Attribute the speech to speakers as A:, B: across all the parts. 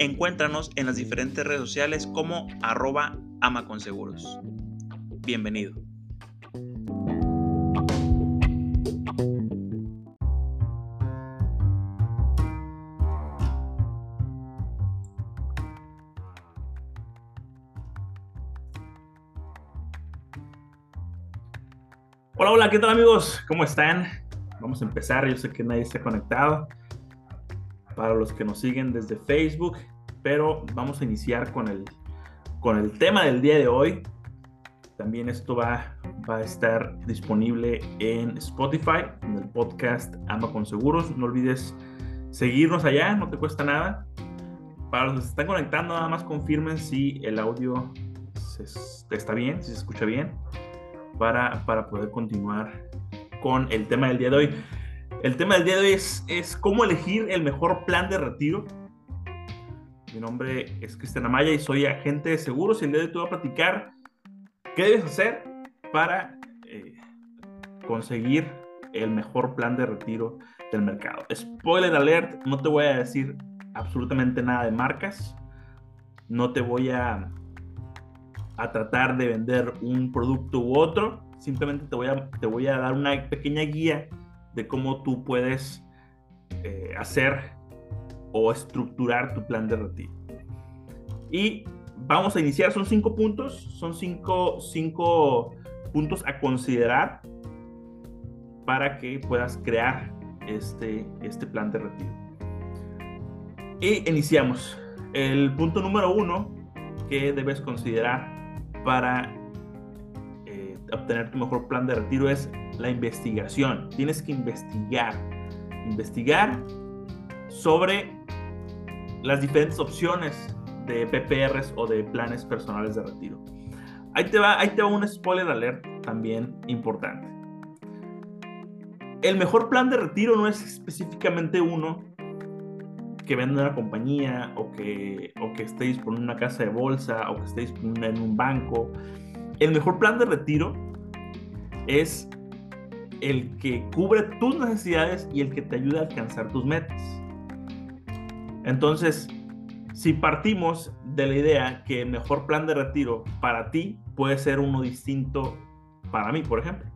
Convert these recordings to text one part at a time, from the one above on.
A: Encuéntranos en las diferentes redes sociales como arroba amaconseguros. Bienvenido. Hola, hola, ¿qué tal amigos? ¿Cómo están? Vamos a empezar, yo sé que nadie está conectado para los que nos siguen desde Facebook, pero vamos a iniciar con el, con el tema del día de hoy. También esto va, va a estar disponible en Spotify, en el podcast Ama con Seguros. No olvides seguirnos allá, no te cuesta nada. Para los que se están conectando, nada más confirmen si el audio está bien, si se escucha bien, para, para poder continuar con el tema del día de hoy. El tema del día de hoy es, es cómo elegir el mejor plan de retiro. Mi nombre es Cristian Amaya y soy agente de seguros y el día de hoy te voy a platicar qué debes hacer para eh, conseguir el mejor plan de retiro del mercado. Spoiler alert, no te voy a decir absolutamente nada de marcas. No te voy a, a tratar de vender un producto u otro. Simplemente te voy a, te voy a dar una pequeña guía de cómo tú puedes eh, hacer o estructurar tu plan de retiro. Y vamos a iniciar, son cinco puntos, son cinco, cinco puntos a considerar para que puedas crear este, este plan de retiro. Y iniciamos. El punto número uno que debes considerar para obtener tu mejor plan de retiro es la investigación. Tienes que investigar. Investigar sobre las diferentes opciones de PPRs o de planes personales de retiro. Ahí te va, ahí te va un spoiler alert también importante. El mejor plan de retiro no es específicamente uno que venda una compañía o que, o que esté en una casa de bolsa o que esté en un banco. El mejor plan de retiro es el que cubre tus necesidades y el que te ayuda a alcanzar tus metas. Entonces, si partimos de la idea que el mejor plan de retiro para ti puede ser uno distinto para mí, por ejemplo.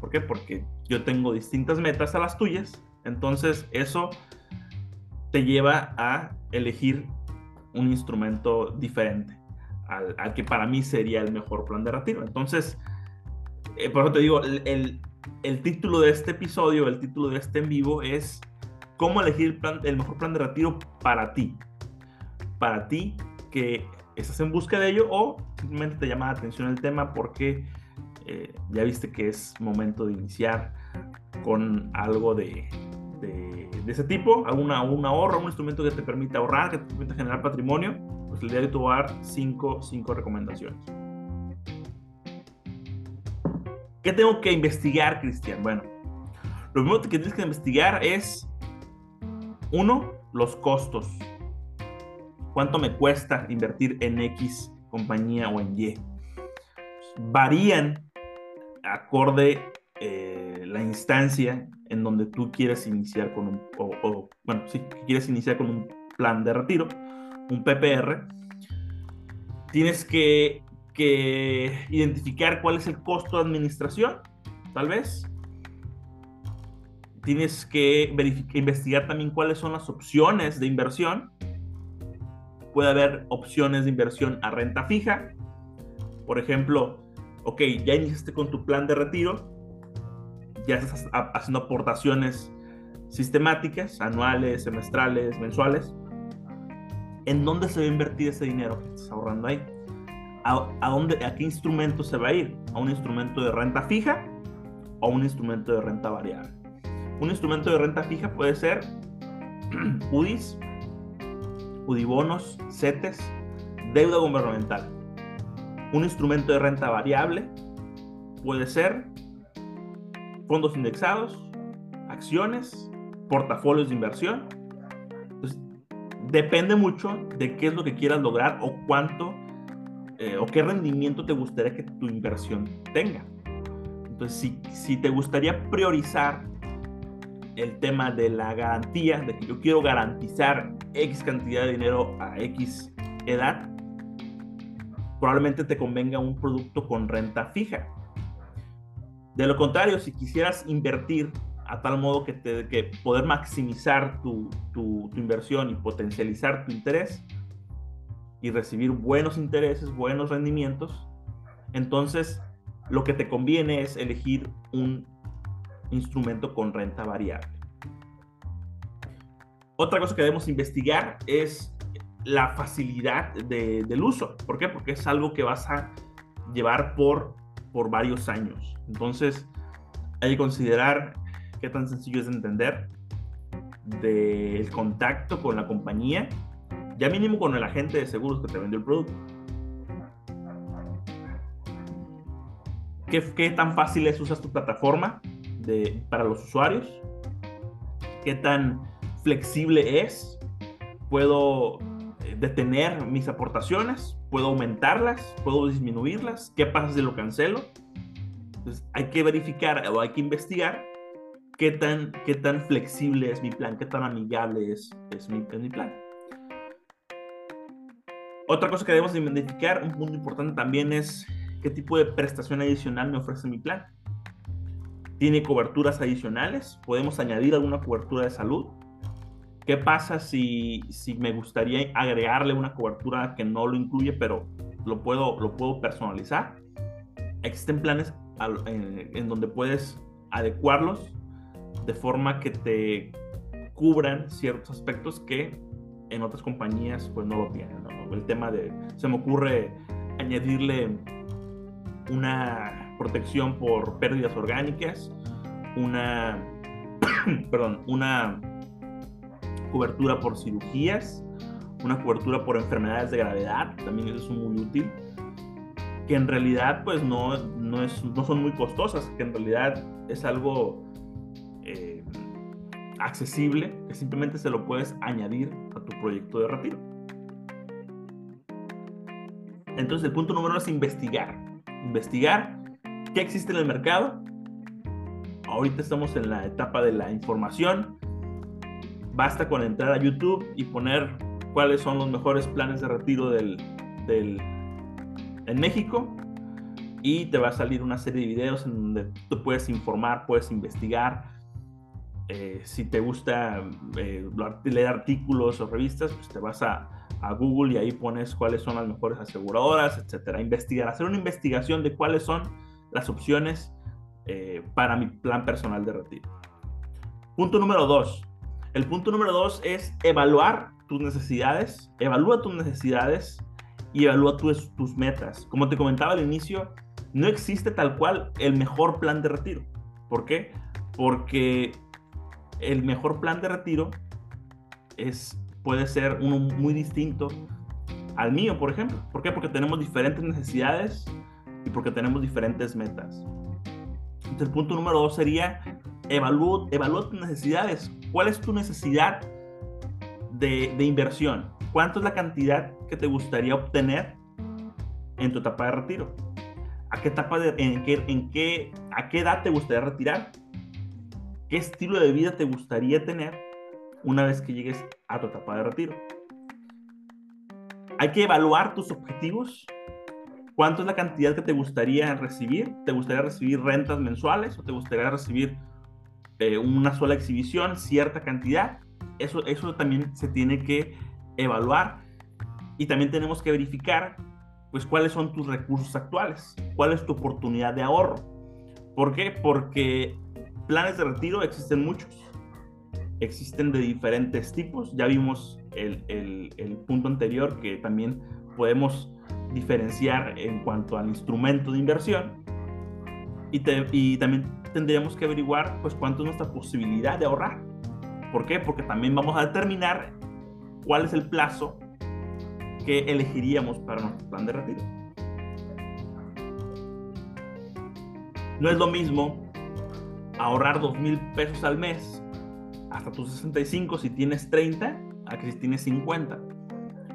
A: ¿Por qué? Porque yo tengo distintas metas a las tuyas. Entonces, eso te lleva a elegir un instrumento diferente al, que para mí sería el mejor plan de retiro. Entonces, eh, por eso te digo, el, el título de este episodio, el título de este en vivo es cómo elegir el, mejor plan de retiro para ti. Para ti que estás en busca de ello o simplemente te llama la atención el tema porque eh, ya viste que es momento de iniciar con algo de, de, ese tipo, alguna, un ahorro, un instrumento que te permita ahorrar, que te permita generar patrimonio, pues el día de hoy te voy a dar cinco, cinco recomendaciones. ¿Qué tengo que investigar, Cristian? Bueno, lo primero que tienes que investigar es, uno, los costos. ¿Cuánto me cuesta invertir en X compañía o en Y? Varían acorde eh, la instancia en donde tú quieres iniciar con un, o, bueno, sí, quieres iniciar con un plan de retiro, un PPR. Tienes que que identificar cuál es el costo de administración, tal vez. Tienes que investigar también cuáles son las opciones de inversión. Puede haber opciones de inversión a renta fija. Por ejemplo, ok, ya iniciaste con tu plan de retiro, ya estás haciendo aportaciones sistemáticas, anuales, semestrales, mensuales. ¿En dónde se va a invertir ese dinero que estás ahorrando ahí? ¿A, dónde, ¿A qué instrumento se va a ir? ¿A un instrumento de renta fija o a un instrumento de renta variable? Un instrumento de renta fija puede ser UDIs, UDIBonos, CETES, deuda gubernamental. Un instrumento de renta variable puede ser fondos indexados, acciones, portafolios de inversión. depende mucho de qué es lo que quieras lograr o cuánto eh, o qué rendimiento te gustaría que tu inversión tenga. Entonces, si, te gustaría priorizar el tema de la garantía, de que yo quiero garantizar X cantidad de dinero a X edad, probablemente te convenga un producto con renta fija. De lo contrario, si quisieras invertir a tal modo que, te, poder maximizar tu, inversión y potencializar tu interés y recibir buenos intereses, buenos rendimientos, entonces lo que te conviene es elegir un instrumento con renta variable. Otra cosa que debemos investigar es la facilidad de, del uso. ¿Por qué? Porque es algo que vas a llevar por, por varios años. Entonces, hay que considerar qué tan sencillo es de entender del contacto con la compañía, ya mínimo con el agente de seguros que te vendió el producto. ¿Qué, qué tan fácil es usar tu plataforma de, para los usuarios? ¿Qué tan flexible es? ¿Puedo eh, detener mis aportaciones? ¿Puedo aumentarlas? ¿Puedo disminuirlas? ¿Qué pasa si lo cancelo? Entonces hay que verificar o hay que investigar qué tan, qué tan flexible es mi plan, qué tan amigable es, es, mi, mi plan. Otra cosa que debemos identificar, un punto importante también es qué tipo de prestación adicional me ofrece mi plan. ¿Tiene coberturas adicionales? ¿Podemos añadir alguna cobertura de salud? ¿Qué pasa si, si me gustaría agregarle una cobertura que no lo incluye, pero lo puedo, lo puedo personalizar? Existen planes en, en donde puedes adecuarlos de forma que te cubran ciertos aspectos que en otras compañías pues no lo tienen. El tema de, se me ocurre añadirle una protección por pérdidas orgánicas, una, perdón, una cobertura por cirugías, una cobertura por enfermedades de gravedad, también eso es muy útil, que en realidad pues no, no, es, no son muy costosas, que en realidad es algo eh, accesible que simplemente se lo puedes añadir a tu proyecto de retiro. Entonces el punto número uno es investigar. Investigar qué existe en el mercado. Ahorita estamos en la etapa de la información. Basta con entrar a YouTube y poner cuáles son los mejores planes de retiro del, del, en México y te va a salir una serie de videos en donde tú puedes informar, puedes investigar, eh, si te gusta eh, leer artículos o revistas, pues te vas a, Google y ahí pones cuáles son las mejores aseguradoras, etcétera. Investigar, hacer una investigación de cuáles son las opciones eh, para mi plan personal de retiro. Punto número dos. El punto número dos es evaluar tus necesidades, evalúa tus necesidades y evalúa tus, tus metas. Como te comentaba al inicio, no existe tal cual el mejor plan de retiro. ¿Por qué? Porque el mejor plan de retiro es, puede ser uno muy distinto al mío, por ejemplo. ¿Por qué? Porque tenemos diferentes necesidades y porque tenemos diferentes metas. Entonces, el punto número dos sería evalúa, evalúa tus necesidades. ¿Cuál es tu necesidad de, de, inversión? ¿Cuánto es la cantidad que te gustaría obtener en tu etapa de retiro? ¿A qué etapa de, en qué, en qué, a qué edad te gustaría retirar? ¿Qué estilo de vida te gustaría tener una vez que llegues a tu etapa de retiro? Hay que evaluar tus objetivos. ¿Cuánto es la cantidad que te gustaría recibir? ¿Te gustaría recibir rentas mensuales o te gustaría recibir eh, una sola exhibición, cierta cantidad? Eso, eso también se tiene que evaluar. Y también tenemos que verificar pues cuáles son tus recursos actuales, cuál es tu oportunidad de ahorro. ¿Por qué? Porque planes de retiro existen muchos, existen de diferentes tipos. Ya vimos el, el, punto anterior que también podemos diferenciar en cuanto al instrumento de inversión. Y, y, también tendríamos que averiguar pues cuánto es nuestra posibilidad de ahorrar. ¿Por qué? Porque también vamos a determinar cuál es el plazo que elegiríamos para nuestro plan de retiro. No es lo mismo ahorrar dos mil pesos al mes hasta tus 65 si tienes 30 a que si tienes 50.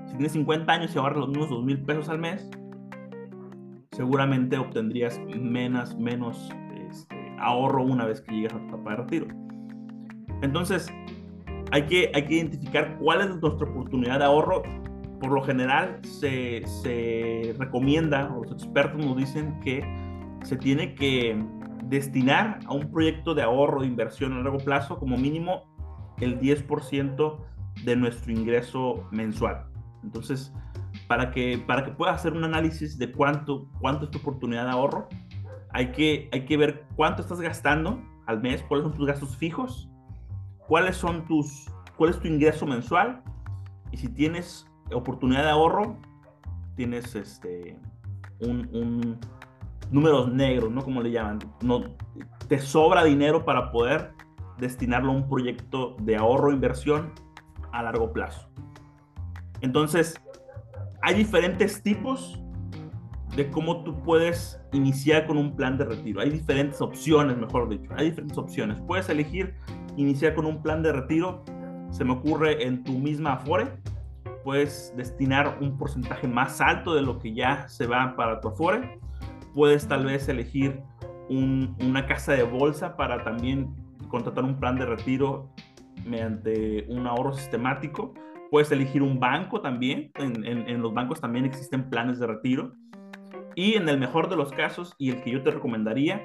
A: Si tienes 50 años y ahorras los mismos dos mil pesos al mes, seguramente obtendrías menos, menos este, ahorro una vez que llegas a tu etapa de retiro. Entonces, hay que, hay que identificar cuál es nuestra oportunidad de ahorro. Por lo general, se, se recomienda, o los expertos nos dicen que se tiene que destinar a un proyecto de ahorro, de inversión a largo plazo, como mínimo el 10% de nuestro ingreso mensual. Entonces, para que, para que puedas hacer un análisis de cuánto, cuánto es tu oportunidad de ahorro, hay que, hay que ver cuánto estás gastando al mes, cuáles son tus gastos fijos, cuáles son tus, cuál es tu ingreso mensual y si tienes oportunidad de ahorro, tienes este, un, un números negros, ¿no? Como le llaman. No, te sobra dinero para poder destinarlo a un proyecto de ahorro inversión a largo plazo. Entonces, hay diferentes tipos de cómo tú puedes iniciar con un plan de retiro. Hay diferentes opciones, mejor dicho. Hay diferentes opciones. Puedes elegir iniciar con un plan de retiro. Se me ocurre en tu misma Afore. Puedes destinar un porcentaje más alto de lo que ya se va para tu Afore puedes tal vez elegir una casa de bolsa para también contratar un plan de retiro mediante un ahorro sistemático. Puedes elegir un banco también. En, los bancos también existen planes de retiro. Y en el mejor de los casos, y el que yo te recomendaría,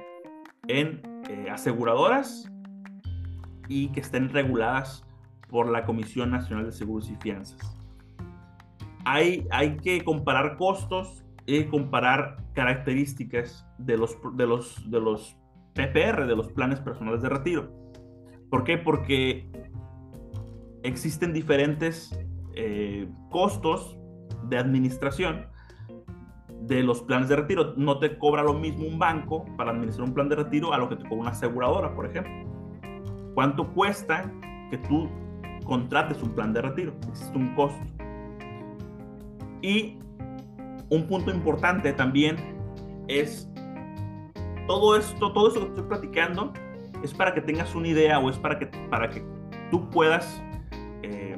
A: en eh, aseguradoras y que estén reguladas por la Comisión Nacional de Seguros y Fianzas. Hay, hay que comparar costos y comparar características de los, de, los, de los PPR, de los planes personales de retiro. ¿Por qué? Porque existen diferentes eh, costos de administración de los planes de retiro. No te cobra lo mismo un banco para administrar un plan de retiro a lo que te cobra una aseguradora, por ejemplo. ¿Cuánto cuesta que tú contrates un plan de retiro? Existe un costo. Y un punto importante también es todo esto, todo eso que estoy platicando es para que tengas una idea o es para que, para que tú puedas eh,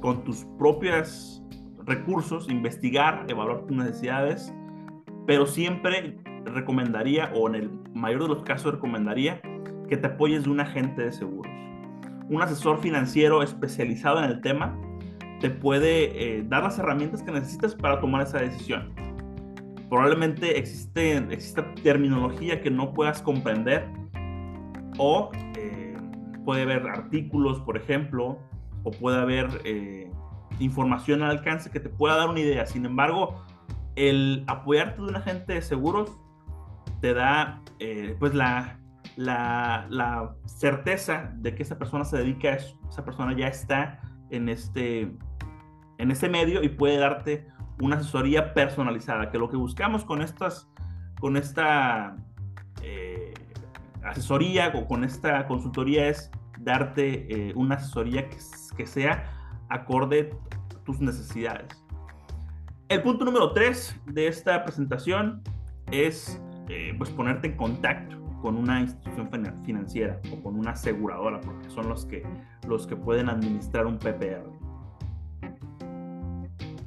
A: con tus propios recursos investigar, evaluar tus necesidades, pero siempre recomendaría, o en el mayor de los casos recomendaría, que te apoyes de un agente de seguros. Un asesor financiero especializado en el tema te puede eh, dar las herramientas que necesitas para tomar esa decisión. Probablemente existe, exista terminología que no puedas comprender o eh, puede haber artículos, por ejemplo, o puede haber eh, información al alcance que te pueda dar una idea. Sin embargo, el apoyarte de un agente de seguros te da pues la, la, la, certeza de que esa persona se dedica esa persona ya está en este, en ese medio y puede darte una asesoría personalizada, que lo que buscamos con estas, con esta eh, asesoría o con esta consultoría es darte eh, una asesoría que, que, sea acorde a tus necesidades. El punto número tres de esta presentación es eh, pues ponerte en contacto con una institución financiera o con una aseguradora, porque son los que, los que pueden administrar un PPR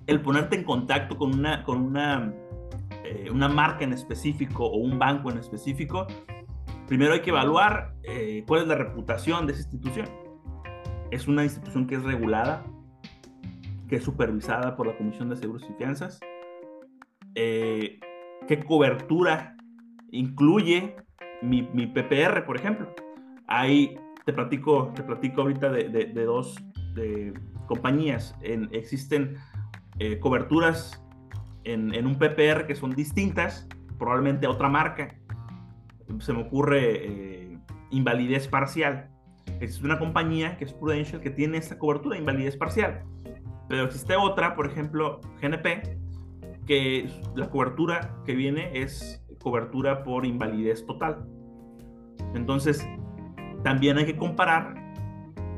A: el ponerte en contacto con una, con una, eh, una marca en específico o un banco en específico, primero hay que evaluar eh, cuál es la reputación de esa institución. Es una institución que es regulada, que es supervisada por la Comisión de Seguros y Fianzas. Eh, ¿Qué cobertura incluye mi, mi, PPR, por ejemplo? Ahí te platico, te platico ahorita de, de, dos compañías. En, existen eh, coberturas en, un PPR que son distintas, probablemente a otra marca. Se me ocurre eh, invalidez parcial. Existe una compañía que es Prudential que tiene esta cobertura de invalidez parcial. Pero existe otra, por ejemplo, GNP, que la cobertura que viene es cobertura por invalidez total. Entonces, también hay que comparar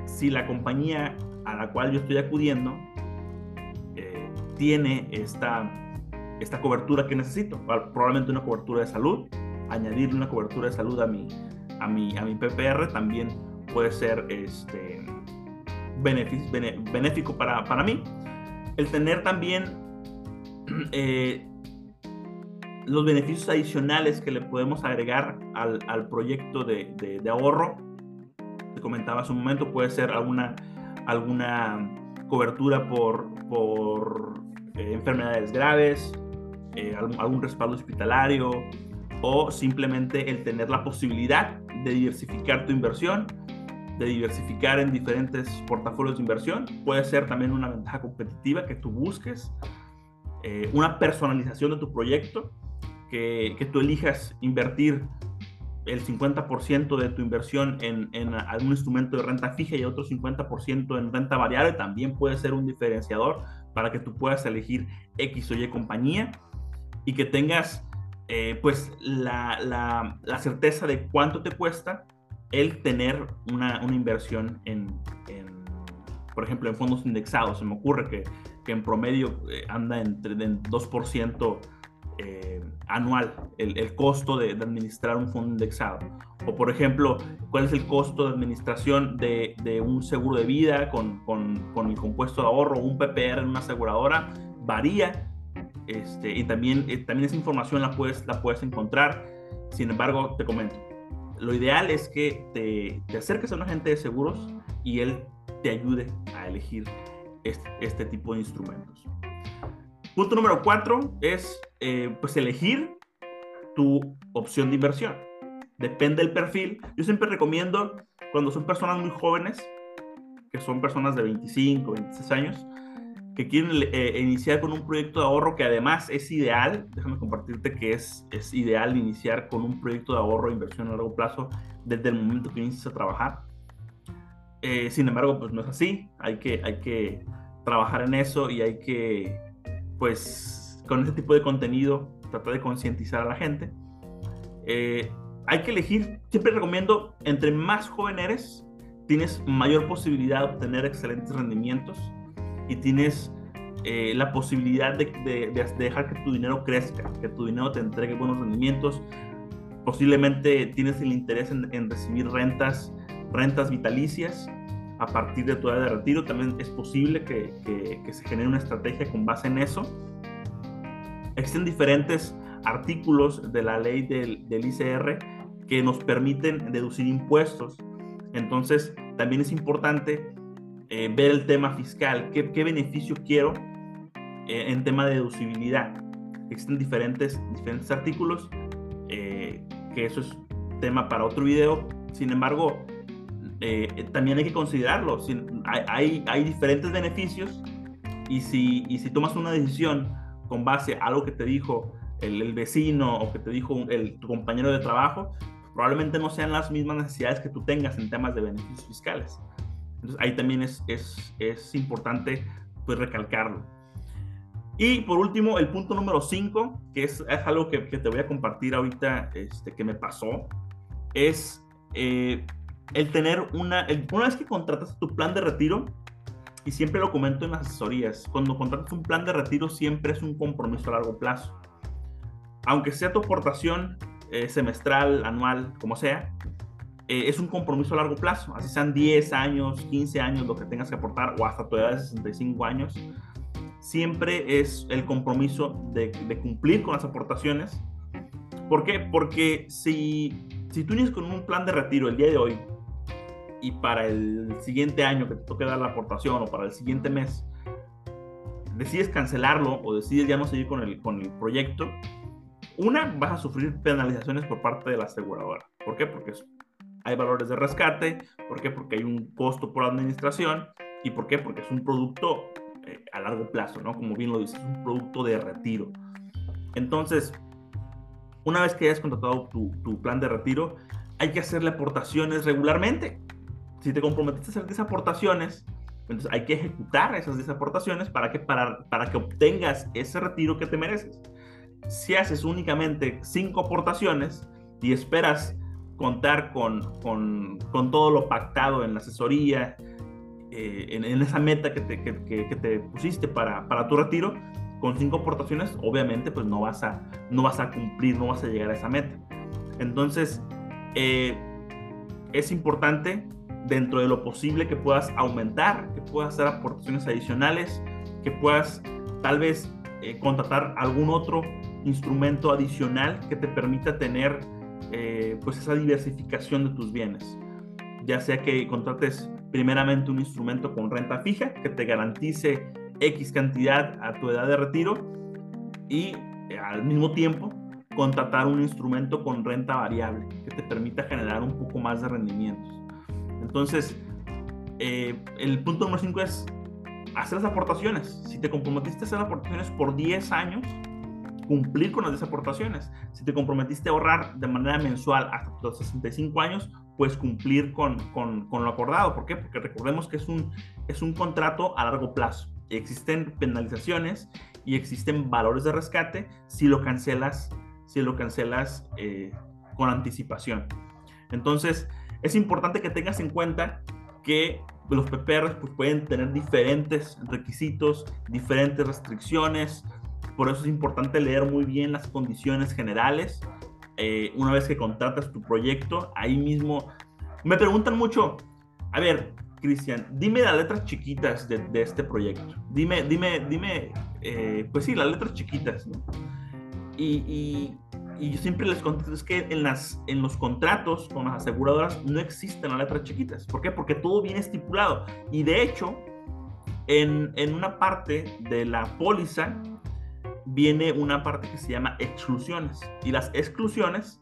A: si la compañía a la cual yo estoy acudiendo tiene esta, esta cobertura que necesito. Probablemente una cobertura de salud, añadir una cobertura de salud a mi, a mi, a mi PPR también puede ser este, benéfico para, para mí. El tener también eh, los beneficios adicionales que le podemos agregar al, al proyecto de, de, ahorro. Te comentaba hace un momento, puede ser alguna, alguna cobertura por, por eh, enfermedades graves, eh, algún, respaldo hospitalario o simplemente el tener la posibilidad de diversificar tu inversión, de diversificar en diferentes portafolios de inversión. Puede ser también una ventaja competitiva que tú busques, eh, una personalización de tu proyecto que, tú elijas invertir el 50% de tu inversión en, algún instrumento de renta fija y otro 50% en renta variable también puede ser un diferenciador para que tú puedas elegir X o Y compañía y que tengas eh, pues la, certeza de cuánto te cuesta el tener una, inversión en, por ejemplo, en fondos indexados. Se me ocurre que, en promedio eh, anda entre, en 2% eh, anual, el, costo de, administrar un fondo indexado. O, por ejemplo, cuál es el costo de administración de, un seguro de vida con, con, el compuesto de ahorro, un PPR en una aseguradora, varía. Este, y también, eh, también esa información la puedes, la puedes encontrar. Sin embargo, te comento, lo ideal es que te, te acerques a un agente de seguros y él te ayude a elegir este, este tipo de instrumentos. Punto número cuatro es eh, pues elegir tu opción de inversión. Depende del perfil. Yo siempre recomiendo cuando son personas muy jóvenes, que son personas de 25, 26 años, que quieren eh, iniciar con un proyecto de ahorro que además es ideal, déjame compartirte que es, es ideal iniciar con un proyecto de ahorro e inversión a largo plazo desde el momento que inicias a trabajar. Eh, sin embargo, pues no es así, hay que, hay que trabajar en eso y hay que pues con este tipo de contenido tratar de concientizar a la gente. Eh, hay que elegir, siempre recomiendo, entre más joven eres, tienes mayor posibilidad de obtener excelentes rendimientos y tienes eh, la posibilidad de, dejar que tu dinero crezca, que tu dinero te entregue buenos rendimientos. Posiblemente tienes el interés en, recibir rentas, rentas vitalicias a partir de tu edad de retiro. También es posible que, se genere una estrategia con base en eso. Existen diferentes artículos de la ley del, ICR que nos permiten deducir impuestos. Entonces, también es importante eh, ver el tema fiscal, qué, beneficio quiero eh, en tema de deducibilidad. Existen diferentes, diferentes artículos, eh, que eso es tema para otro video. Sin embargo, eh, también hay que considerarlo. hay, hay, diferentes beneficios y si, y si tomas una decisión con base a algo que te dijo el, vecino o que te dijo el, tu compañero de trabajo, probablemente no sean las mismas necesidades que tú tengas en temas de beneficios fiscales. Entonces ahí también es, es, es importante pues recalcarlo. Y por último, el punto número 5, que es, es algo que, que, te voy a compartir ahorita, este, que me pasó, es eh, el tener una, una vez que contratas tu plan de retiro, y siempre lo comento en las asesorías, cuando contratas un plan de retiro siempre es un compromiso a largo plazo. Aunque sea tu aportación eh, semestral, anual, como sea, eh, es un compromiso a largo plazo. Así sean 10 años, 15 años lo que tengas que aportar o hasta tu edad de 65 años, siempre es el compromiso de, cumplir con las aportaciones. ¿Por qué? Porque si, si tú tienes con un plan de retiro el día de hoy y para el siguiente año que te toque dar la aportación o para el siguiente mes, decides cancelarlo o decides ya no seguir con el, con el proyecto, una, vas a sufrir penalizaciones por parte de la aseguradora. ¿Por qué? Porque hay valores de rescate, ¿por qué? Porque hay un costo por administración y ¿por qué? Porque es un producto eh, a largo plazo, ¿no? Como bien lo dices, es un producto de retiro. Entonces, una vez que hayas contratado tu, tu plan de retiro, hay que hacerle aportaciones regularmente. Si te comprometiste a hacer 10 aportaciones, entonces hay que ejecutar esas 10 aportaciones para que, para, para que obtengas ese retiro que te mereces. Si haces únicamente 5 aportaciones y esperas contar con, con, con, todo lo pactado en la asesoría, eh, en, en, esa meta que te, que, que, te pusiste para, para, tu retiro, con cinco aportaciones, obviamente, pues no vas, a, no vas a cumplir, no vas a llegar a esa meta. Entonces, eh, es importante dentro de lo posible que puedas aumentar, que puedas hacer aportaciones adicionales, que puedas tal vez eh, contratar algún otro instrumento adicional que te permita tener eh, pues esa diversificación de tus bienes. Ya sea que contrates primeramente un instrumento con renta fija que te garantice X cantidad a tu edad de retiro y al mismo tiempo contratar un instrumento con renta variable que te permita generar un poco más de rendimientos. Entonces, eh, el punto número 5 es hacer las aportaciones. Si te comprometiste a hacer aportaciones por 10 años, cumplir con las 10 aportaciones. Si te comprometiste a ahorrar de manera mensual hasta los 65 años, pues cumplir con, con, con, lo acordado. ¿Por qué? Porque recordemos que es un, es un contrato a largo plazo. Existen penalizaciones y existen valores de rescate si lo cancelas si lo cancelas eh, con anticipación. Entonces, es importante que tengas en cuenta que los PPRs pues, pueden tener diferentes requisitos, diferentes restricciones. Por eso es importante leer muy bien las condiciones generales. Eh, una vez que contratas tu proyecto, ahí mismo me preguntan mucho, a ver, Cristian, dime las letras chiquitas de, este proyecto. Dime, dime, dime, eh, pues sí, las letras chiquitas. ¿no? Y, yo siempre les contesto, es que en, las, en los contratos con las aseguradoras no existen las letras chiquitas. ¿Por qué? Porque todo viene estipulado. Y de hecho, en, en una parte de la póliza viene una parte que se llama exclusiones. Y las exclusiones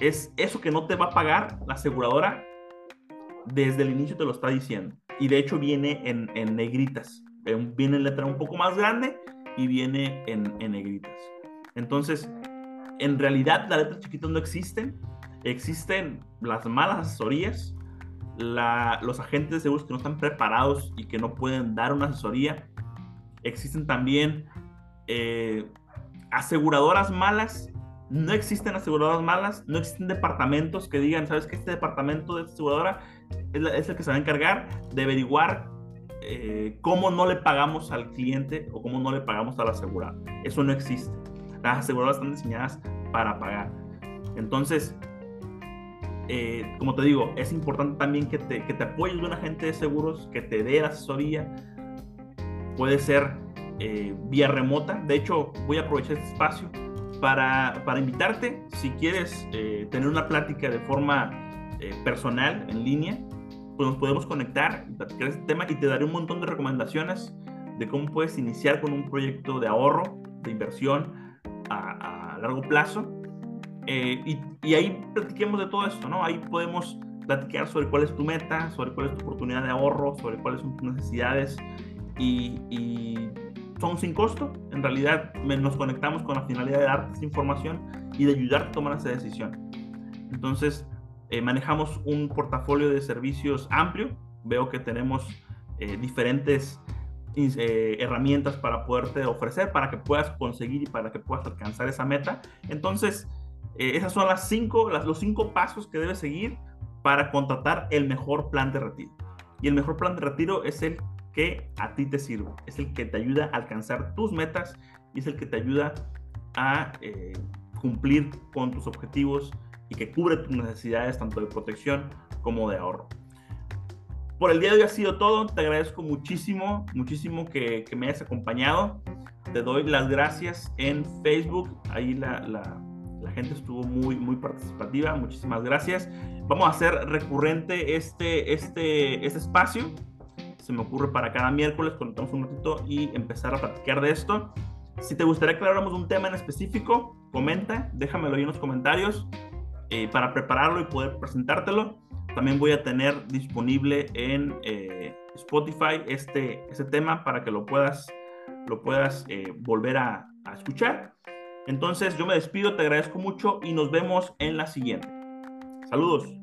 A: es eso que no te va a pagar la aseguradora desde el inicio te lo está diciendo. Y de hecho viene en, en negritas. Viene en letra un poco más grande y viene en, en negritas. Entonces, en realidad las letras chiquitas no existen. Existen las malas asesorías, los agentes de seguros que no están preparados y que no pueden dar una asesoría. Existen también eh, aseguradoras malas. No existen aseguradoras malas, no existen departamentos que digan, ¿sabes que Este departamento de esta aseguradora es, el que se va a encargar de averiguar eh, cómo no le pagamos al cliente o cómo no le pagamos al asegurado. Eso no existe. Las aseguradoras están diseñadas para pagar. Entonces, eh, como te digo, es importante también que te, que te apoyes de un agente de seguros, que te dé asesoría. Puede ser eh, vía remota. De hecho, voy a aprovechar este espacio para, para invitarte, si quieres eh, tener una plática de forma personal, en línea, pues nos podemos conectar platicar este tema y te daré un montón de recomendaciones de cómo puedes iniciar con un proyecto de ahorro, de inversión, a, largo plazo. Eh, y, ahí platiquemos de todo esto, ¿no? Ahí podemos platicar sobre cuál es tu meta, sobre cuál es tu oportunidad de ahorro, sobre cuáles son tus necesidades y, son sin costo. En realidad nos conectamos con la finalidad de darte esa información y de ayudarte a tomar esa decisión. Entonces, eh, manejamos un portafolio de servicios amplio. Veo que tenemos eh, diferentes eh, herramientas para poderte ofrecer, para que puedas conseguir y para que puedas alcanzar esa meta. Entonces, eh, esas son las cinco, los cinco pasos que debes seguir para contratar el mejor plan de retiro. Y el mejor plan de retiro es el que a ti te sirve, es el que te ayuda a alcanzar tus metas y es el que te ayuda a eh, cumplir con tus objetivos y que cubre tus necesidades tanto de protección como de ahorro. Por el día de hoy ha sido todo. Te agradezco muchísimo, muchísimo que, me hayas acompañado. Te doy las gracias en Facebook. Ahí la, la, gente estuvo muy, muy participativa. Muchísimas gracias. Vamos a hacer recurrente este, este, este espacio. Se me ocurre para cada miércoles, conectamos un ratito y empezar a platicar de esto. Si te gustaría que habláramos un tema en específico, comenta, déjamelo ahí en los comentarios eh, para prepararlo y poder presentártelo. También voy a tener disponible en, eh, Spotify este, este tema para que lo puedas, lo puedas eh, volver a, a escuchar. Entonces yo me despido, te agradezco mucho y nos vemos en la siguiente. Saludos.